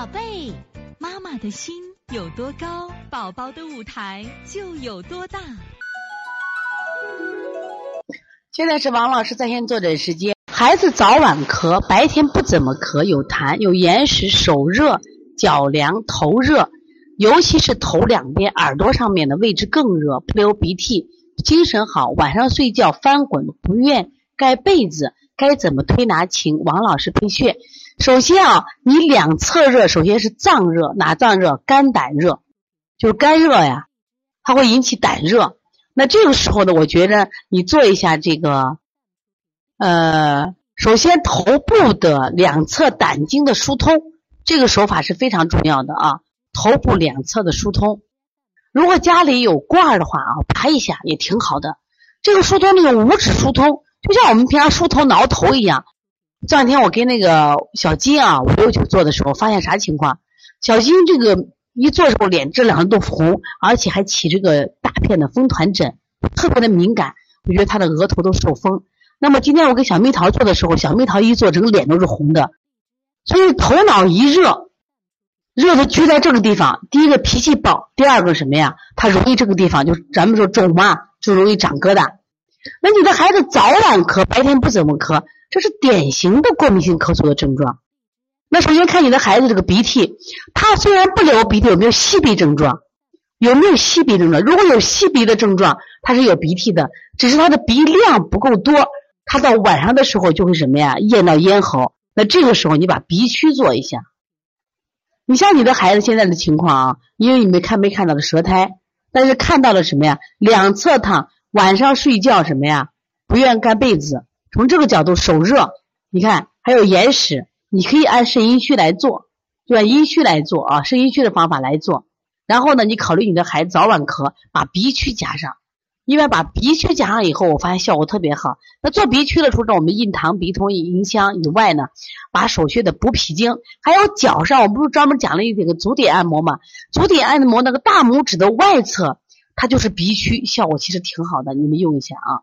宝贝，妈妈的心有多高，宝宝的舞台就有多大。现在是王老师在线坐诊时间。孩子早晚咳，白天不怎么咳，有痰，有眼屎，手热、脚凉、头热，尤其是头两边耳朵上面的位置更热，不流鼻涕，精神好，晚上睡觉翻滚，不愿盖被子，该怎么推拿？请王老师配穴。首先啊，你两侧热，首先是脏热，哪脏热？肝胆热，就是肝热呀，它会引起胆热。那这个时候呢，我觉得你做一下这个。呃，首先头部的两侧胆经的疏通，这个手法是非常重要的啊。头部两侧的疏通，如果家里有罐儿的话啊，拔一下也挺好的。这个疏通那种五指疏通，就像我们平常梳头挠头一样。这两天我跟那个小金啊我又去做的时候，发现啥情况？小金这个一做的时候脸这两个都红，而且还起这个大片的风团疹，特别的敏感。我觉得他的额头都受风。那么今天我给小蜜桃做的时候，小蜜桃一做，整个脸都是红的，所以头脑一热，热的聚在这个地方。第一个脾气暴，第二个什么呀？他容易这个地方就咱们说肿嘛，就容易长疙瘩。那你的孩子早晚咳，白天不怎么咳，这是典型的过敏性咳嗽的症状。那首先看你的孩子这个鼻涕，他虽然不流鼻涕，有没有吸鼻症状？有没有吸鼻症状？如果有吸鼻的症状，他是有鼻涕的，只是他的鼻量不够多。他到晚上的时候就会什么呀？咽到咽喉。那这个时候你把鼻区做一下。你像你的孩子现在的情况啊，因为你没看没看到的舌苔，但是看到了什么呀？两侧躺，晚上睡觉什么呀？不愿盖被子。从这个角度，手热，你看还有眼屎，你可以按肾阴虚来做，对吧阴虚来做啊，肾阴虚的方法来做。然后呢，你考虑你的孩子早晚咳，把鼻区加上。因为把鼻区加上以后，我发现效果特别好。那做鼻区的，除了我们印堂、鼻通、迎香以外呢，把手穴的补脾经，还有脚上，我不是专门讲了一个足底按摩嘛？足底按摩那个大拇指的外侧，它就是鼻区，效果其实挺好的，你们用一下啊。